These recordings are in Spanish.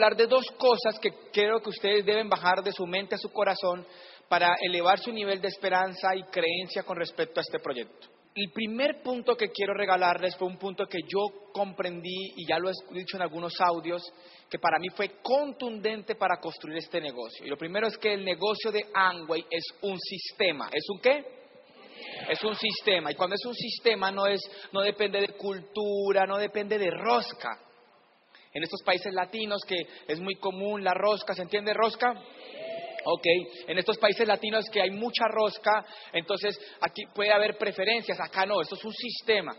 hablar de dos cosas que creo que ustedes deben bajar de su mente a su corazón para elevar su nivel de esperanza y creencia con respecto a este proyecto. El primer punto que quiero regalarles fue un punto que yo comprendí y ya lo he dicho en algunos audios, que para mí fue contundente para construir este negocio. Y lo primero es que el negocio de Amway es un sistema. ¿Es un qué? Es un sistema. Y cuando es un sistema no, es, no depende de cultura, no depende de rosca. En estos países latinos que es muy común la rosca, ¿se entiende rosca? Ok, en estos países latinos que hay mucha rosca, entonces aquí puede haber preferencias, acá no, esto es un sistema.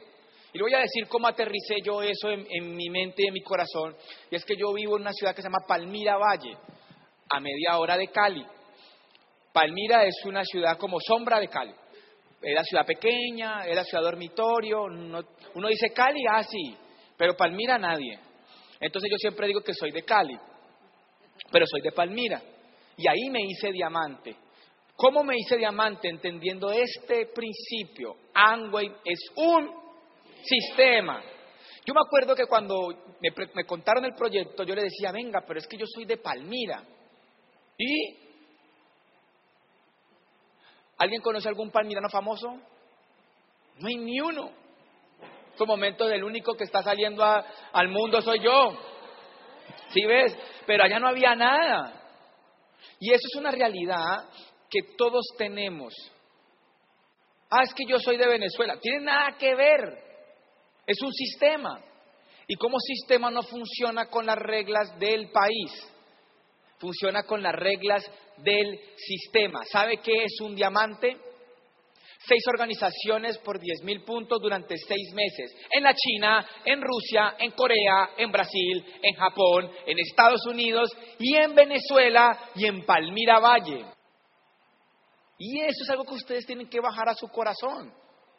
Y le voy a decir cómo aterricé yo eso en, mi mente y en mi corazón. Y es que yo vivo en una ciudad que se llama Palmira Valle, a media hora de Cali. Palmira es una ciudad como sombra de Cali. Es la ciudad pequeña, es la ciudad dormitorio. uno dice Cali, ah, sí, pero Palmira nadie. Entonces yo siempre digo que soy de Cali, pero soy de Palmira. Y ahí me hice diamante. ¿Cómo me hice diamante? Entendiendo este principio. Angway es un sistema. Yo me acuerdo que cuando me, me, contaron el proyecto, yo le decía, venga, pero es que yo soy de Palmira. ¿Y? ¿Alguien conoce algún palmirano famoso? No hay ni uno. Estos momentos el único que está saliendo al mundo soy yo. ¿Sí ves? Pero allá no había nada. Y eso es una realidad que todos tenemos. Ah, es que yo soy de Venezuela. Tiene nada que ver. Es un sistema. Y como sistema no funciona con las reglas del país. Funciona con las reglas del sistema. ¿Sabe qué es un diamante? Seis organizaciones por diez mil puntos durante seis meses. En la China, en Rusia, en Corea, en Brasil, en Japón, en Estados Unidos y en Venezuela y en Palmira Valle. Y eso es algo que ustedes tienen que bajar a su corazón.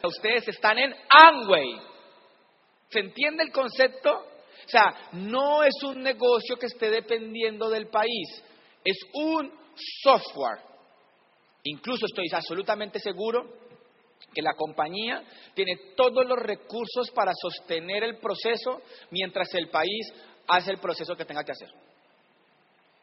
Ustedes están en Amway. ¿Se entiende el concepto? O sea, no es un negocio que esté dependiendo del país, es un software. Incluso estoy absolutamente seguro que la compañía tiene todos los recursos para sostener el proceso mientras el país hace el proceso que tenga que hacer.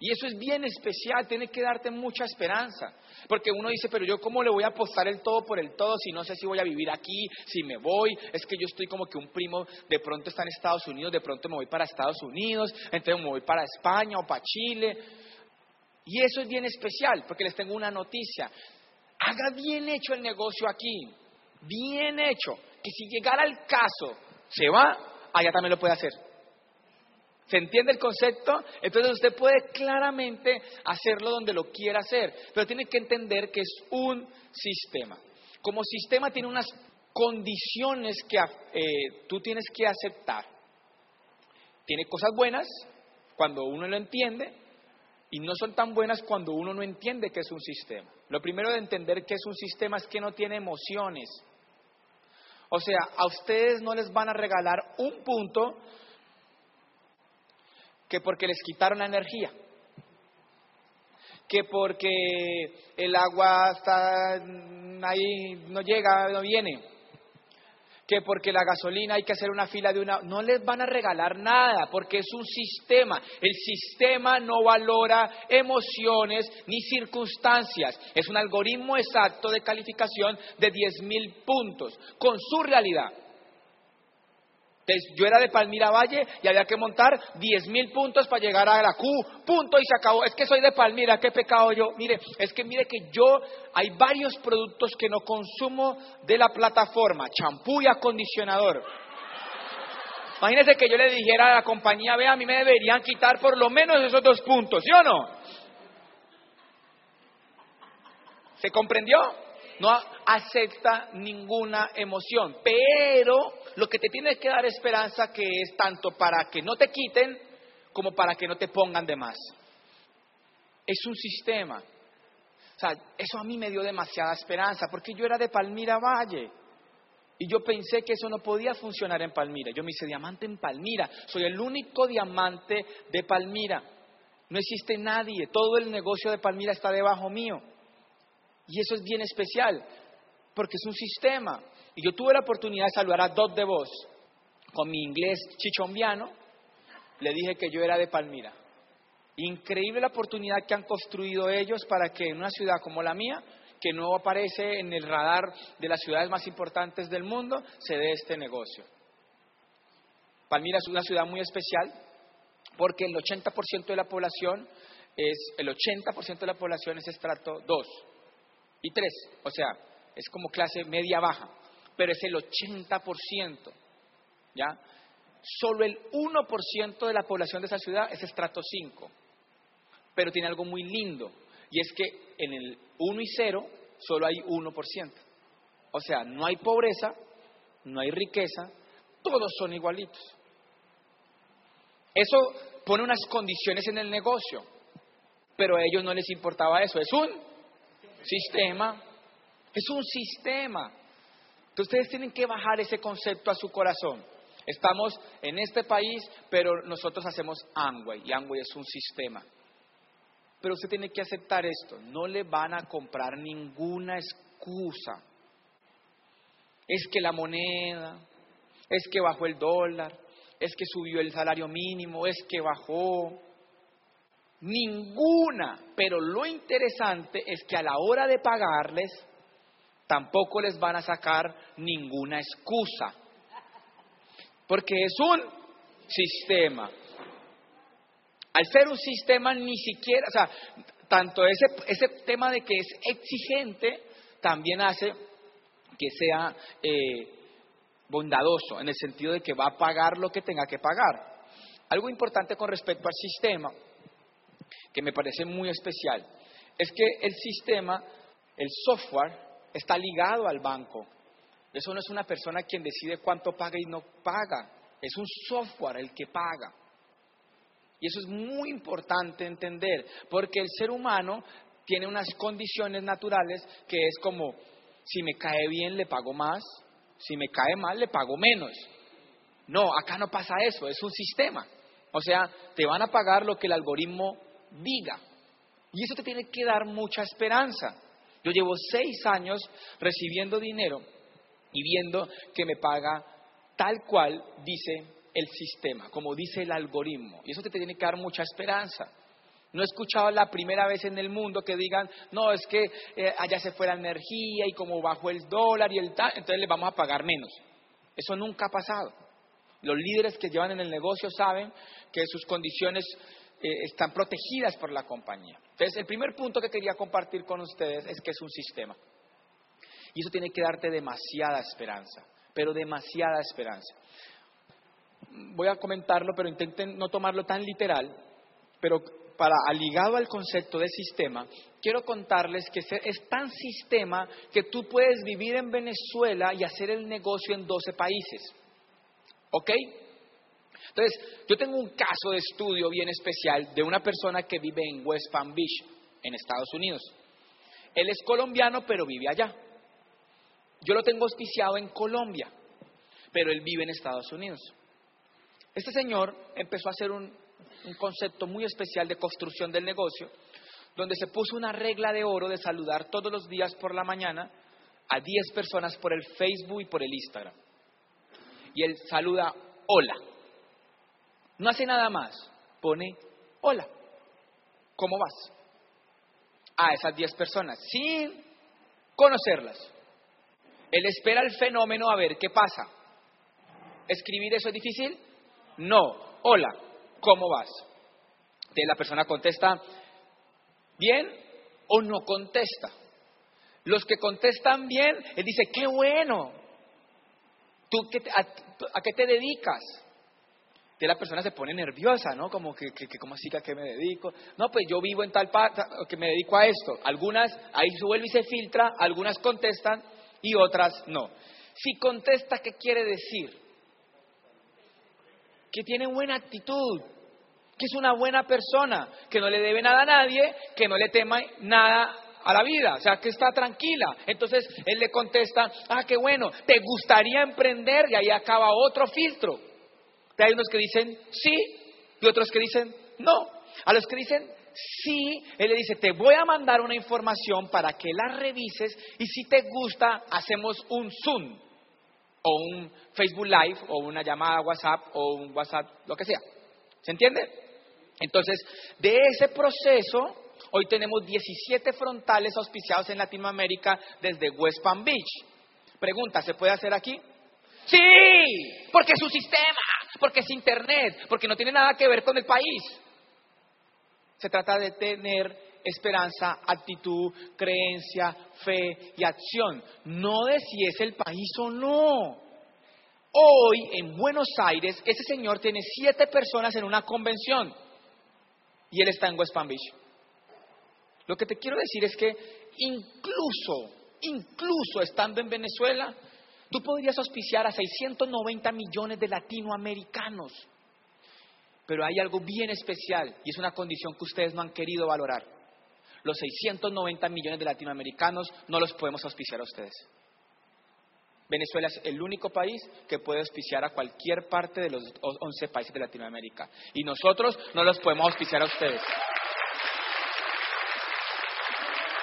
Y eso es bien especial, tiene que darte mucha esperanza. Porque uno dice, pero yo cómo le voy a apostar el todo por el todo si no sé si voy a vivir aquí, si me voy, es que yo estoy como que un primo de pronto está en Estados Unidos, de pronto me voy para Estados Unidos, entonces me voy para España o para Chile. Y eso es bien especial, porque les tengo una noticia. Haga bien hecho el negocio aquí, bien hecho, que si llegara el caso, se va, allá también lo puede hacer. ¿Se entiende el concepto? Entonces usted puede claramente hacerlo donde lo quiera hacer, pero tiene que entender que es un sistema. Como sistema tiene unas condiciones que eh, tú tienes que aceptar. Tiene cosas buenas cuando uno lo entiende y no son tan buenas cuando uno no entiende que es un sistema. Lo primero de entender que es un sistema es que no tiene emociones. O sea, a ustedes no les van a regalar un punto que porque les quitaron la energía, que porque el agua está ahí, no llega, no viene, que porque la gasolina hay que hacer una fila de una... No les van a regalar nada porque es un sistema. El sistema no valora emociones ni circunstancias. Es un algoritmo exacto de calificación de 10.000 puntos con su realidad yo era de Palmira Valle y había que montar 10 mil puntos para llegar a la Q, punto y se acabó. Es que soy de Palmira, qué pecado yo. Mire, es que mire que yo hay varios productos que no consumo de la plataforma, champú y acondicionador. Imagínese que yo le dijera a la compañía, vea, a mí me deberían quitar por lo menos esos dos puntos, ¿sí o no? ¿Se comprendió? No acepta ninguna emoción, pero lo que te tiene que dar esperanza que es tanto para que no te quiten como para que no te pongan de más. Es un sistema. O sea, eso a mí me dio demasiada esperanza porque yo era de Palmira Valle. Y yo pensé que eso no podía funcionar en Palmira. Yo me hice diamante en Palmira. Soy el único diamante de Palmira. No existe nadie. Todo el negocio de Palmira está debajo mío. Y eso es bien especial, porque es un sistema. Y yo tuve la oportunidad de saludar a dos de vos con mi inglés chichombiano le dije que yo era de Palmira. Increíble la oportunidad que han construido ellos para que en una ciudad como la mía, que no aparece en el radar de las ciudades más importantes del mundo, se dé este negocio. Palmira es una ciudad muy especial porque el 80% de la población es el 80% de la población es estrato 2 y 3, o sea, es como clase media baja, pero es el 80%, ¿ya? Solo el 1% de la población de esa ciudad es estrato 5 pero tiene algo muy lindo, y es que en el 1 y 0 solo hay 1%. O sea, no hay pobreza, no hay riqueza, todos son igualitos. Eso pone unas condiciones en el negocio, pero a ellos no les importaba eso. Es un sistema, es un sistema. Entonces ustedes tienen que bajar ese concepto a su corazón. Estamos en este país, pero nosotros hacemos Amway y Amway es un sistema. Pero usted tiene que aceptar esto, no le van a comprar ninguna excusa. Es que la moneda, es que bajó el dólar, es que subió el salario mínimo, es que bajó. Ninguna, pero lo interesante es que a la hora de pagarles, tampoco les van a sacar ninguna excusa. Porque es un sistema. Al ser un sistema ni siquiera, o sea, tanto ese, ese tema de que es exigente también hace que sea eh, bondadoso, en el sentido de que va a pagar lo que tenga que pagar. Algo importante con respecto al sistema, que me parece muy especial, es que el sistema, el software, está ligado al banco. Eso no es una persona quien decide cuánto paga y no paga, es un software el que paga. Y eso es muy importante entender, porque el ser humano tiene unas condiciones naturales que es como, si me cae bien le pago más, si me cae mal le pago menos. No, acá no pasa eso, es un sistema. O sea, te van a pagar lo que el algoritmo diga. Y eso te tiene que dar mucha esperanza. Yo llevo seis años recibiendo dinero y viendo que me paga tal cual dice el sistema, como dice el algoritmo. Y eso te tiene que dar mucha esperanza. No he escuchado la primera vez en el mundo que digan, no, es que eh, allá se fue la energía y como bajó el dólar y el tal, entonces le vamos a pagar menos. Eso nunca ha pasado. Los líderes que llevan en el negocio saben que sus condiciones eh, están protegidas por la compañía. Entonces, el primer punto que quería compartir con ustedes es que es un sistema. Y eso tiene que darte demasiada esperanza, pero demasiada esperanza voy a comentarlo, pero intenten no tomarlo tan literal, pero para ligado al concepto de sistema, quiero contarles que es tan sistema que tú puedes vivir en Venezuela y hacer el negocio en 12 países. ¿Ok? Entonces, yo tengo un caso de estudio bien especial de una persona que vive en West Palm Beach, en Estados Unidos. Él es colombiano, pero vive allá. Yo lo tengo auspiciado en Colombia, pero él vive en Estados Unidos. Este señor empezó a hacer un, concepto muy especial de construcción del negocio, donde se puso una regla de oro de saludar todos los días por la mañana a 10 personas por el Facebook y por el Instagram. Y él saluda hola. No hace nada más, pone hola. ¿Cómo vas? A esas 10 personas, sin conocerlas. Él espera el fenómeno a ver qué pasa. ¿Escribir eso es difícil? No. Hola, ¿cómo vas? De la persona contesta bien o no contesta. Los que contestan bien, él dice, qué bueno. ¿Tú a, qué te dedicas? De la persona se pone nerviosa, ¿no? Como que, que, ¿cómo así que a qué me dedico? No, pues yo vivo en tal parte, que me dedico a esto. Algunas, ahí se vuelve y se filtra, algunas contestan y otras no. Si contesta, ¿qué quiere decir? que tiene buena actitud, que es una buena persona, que no le debe nada a nadie, que no le tema nada a la vida, o sea, que está tranquila. Entonces él le contesta, ah, qué bueno, ¿te gustaría emprender? Y ahí acaba otro filtro. Hay unos que dicen sí y otros que dicen no. A los que dicen sí, él le dice, te voy a mandar una información para que la revises y si te gusta, hacemos un Zoom o un Facebook Live o una llamada WhatsApp o un WhatsApp, lo que sea. ¿Se entiende? Entonces, de ese proceso, hoy tenemos 17 frontales auspiciados en Latinoamérica desde West Palm Beach. Pregunta, ¿se puede hacer aquí? Sí, porque es su sistema, porque es Internet, porque no tiene nada que ver con el país. Se trata de tener esperanza, actitud, creencia, fe y acción, no de si es el país o no. Hoy en Buenos Aires, ese señor tiene siete personas en una convención y él está en West Palm Beach. Lo que te quiero decir es que incluso, incluso estando en Venezuela, tú podrías auspiciar a 690 millones de latinoamericanos. Pero hay algo bien especial y es una condición que ustedes no han querido valorar. Los 690 millones de latinoamericanos no los podemos auspiciar a ustedes. Venezuela es el único país que puede auspiciar a cualquier parte de los 11 países de Latinoamérica. Y nosotros no los podemos auspiciar a ustedes.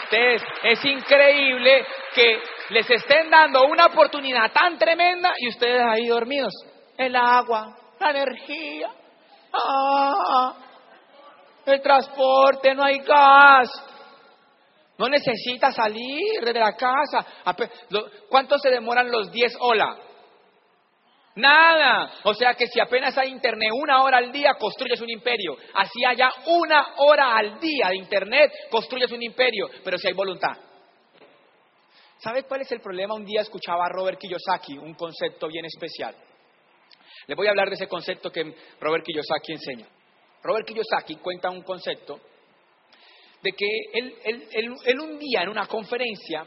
Entonces, es increíble que les estén dando una oportunidad tan tremenda y ustedes ahí dormidos. El agua, la energía, ah, el transporte, no hay gas. No necesita salir de la casa. ¿Cuánto se demoran los 10 hola? Nada. O sea que si apenas hay internet una hora al día, construyes un imperio. Así haya una hora al día de internet, construyes un imperio. Pero si hay voluntad. ¿Sabe cuál es el problema? Un día escuchaba a Robert Kiyosaki un concepto bien especial. Le voy a hablar de ese concepto que Robert Kiyosaki enseña. Robert Kiyosaki cuenta un concepto de que él, un día en una conferencia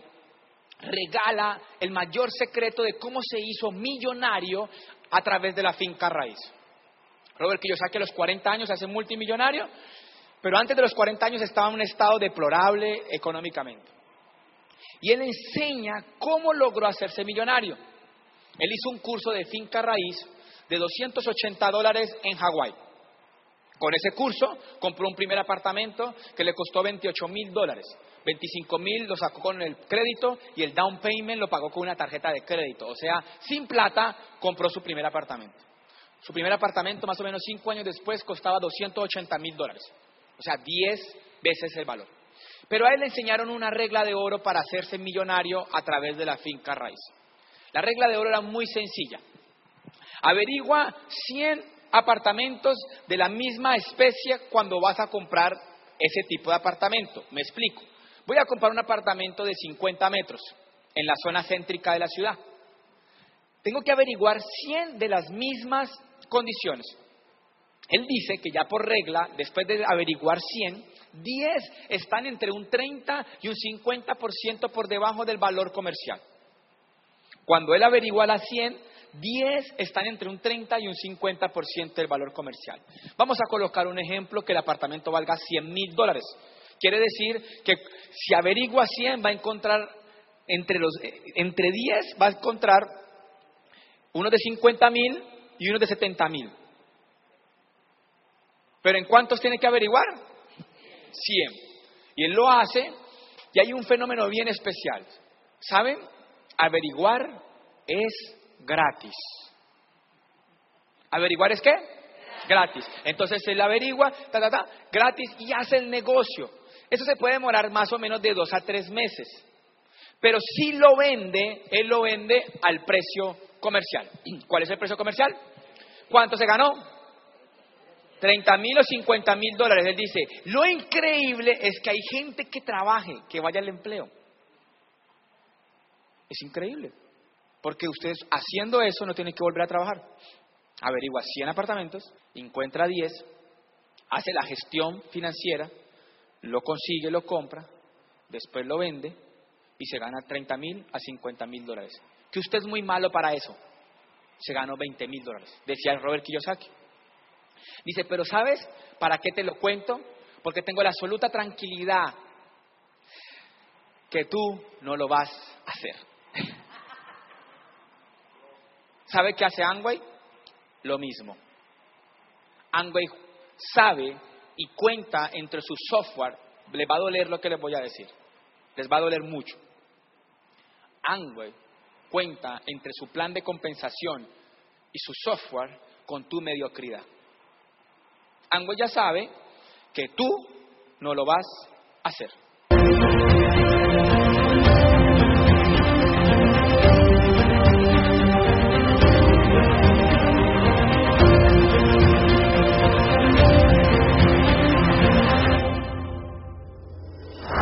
regala el mayor secreto de cómo se hizo millonario a través de la finca raíz. Robert Kiyosaki a los 40 años se hace multimillonario, pero antes de los 40 años estaba en un estado deplorable económicamente. Y él enseña cómo logró hacerse millonario. Él hizo un curso de finca raíz de 280 dólares en Hawái. Con ese curso compró un primer apartamento que le costó 28 mil dólares. 25 mil lo sacó con el crédito y el down payment lo pagó con una tarjeta de crédito. O sea, sin plata compró su primer apartamento. Su primer apartamento, más o menos cinco años después, costaba 280 mil dólares. O sea, 10 veces el valor. Pero a él le enseñaron una regla de oro para hacerse millonario a través de la finca raíz. La regla de oro era muy sencilla. Averigua 100 apartamentos de la misma especie cuando vas a comprar ese tipo de apartamento. Me explico. Voy a comprar un apartamento de 50 metros en la zona céntrica de la ciudad. Tengo que averiguar 100 de las mismas condiciones. Él dice que ya por regla, después de averiguar 100, 10 están entre un 30 y un 50% por debajo del valor comercial. Cuando él averigua las 100, 10 están entre un 30 y un 50% del valor comercial. Vamos a colocar un ejemplo que el apartamento valga 100 mil dólares. Quiere decir que si averigua 100 va a encontrar entre, los, eh, entre 10 va a encontrar uno de 50 mil y uno de 70 mil. Pero ¿en cuántos tiene que averiguar? 100. Y él lo hace y hay un fenómeno bien especial. ¿Saben? Averiguar es gratis. ¿Averiguar es qué? Gratis. Entonces él averigua, ta, ta, ta, gratis y hace el negocio. Eso se puede demorar más o menos de dos a tres meses. Pero si lo vende, él lo vende al precio comercial. ¿Cuál es el precio comercial? ¿Cuánto se ganó? 30 mil o 50 mil dólares. Él dice, lo increíble es que hay gente que trabaje, que vaya al empleo. Es increíble. Porque ustedes haciendo eso no tienen que volver a trabajar. Averigua 100 apartamentos, encuentra 10, hace la gestión financiera, lo consigue, lo compra, después lo vende y se gana 30 mil a 50 mil dólares. Que usted es muy malo para eso. Se ganó 20 mil dólares, decía Robert Kiyosaki. Dice, pero ¿sabes para qué te lo cuento? Porque tengo la absoluta tranquilidad que tú no lo vas a hacer. ¿Sabe qué hace Angway? Lo mismo. Angway sabe y cuenta entre su software, le va a doler lo que les voy a decir, les va a doler mucho. Angway cuenta entre su plan de compensación y su software con tu mediocridad. Ango ya sabe que tú no lo vas a hacer.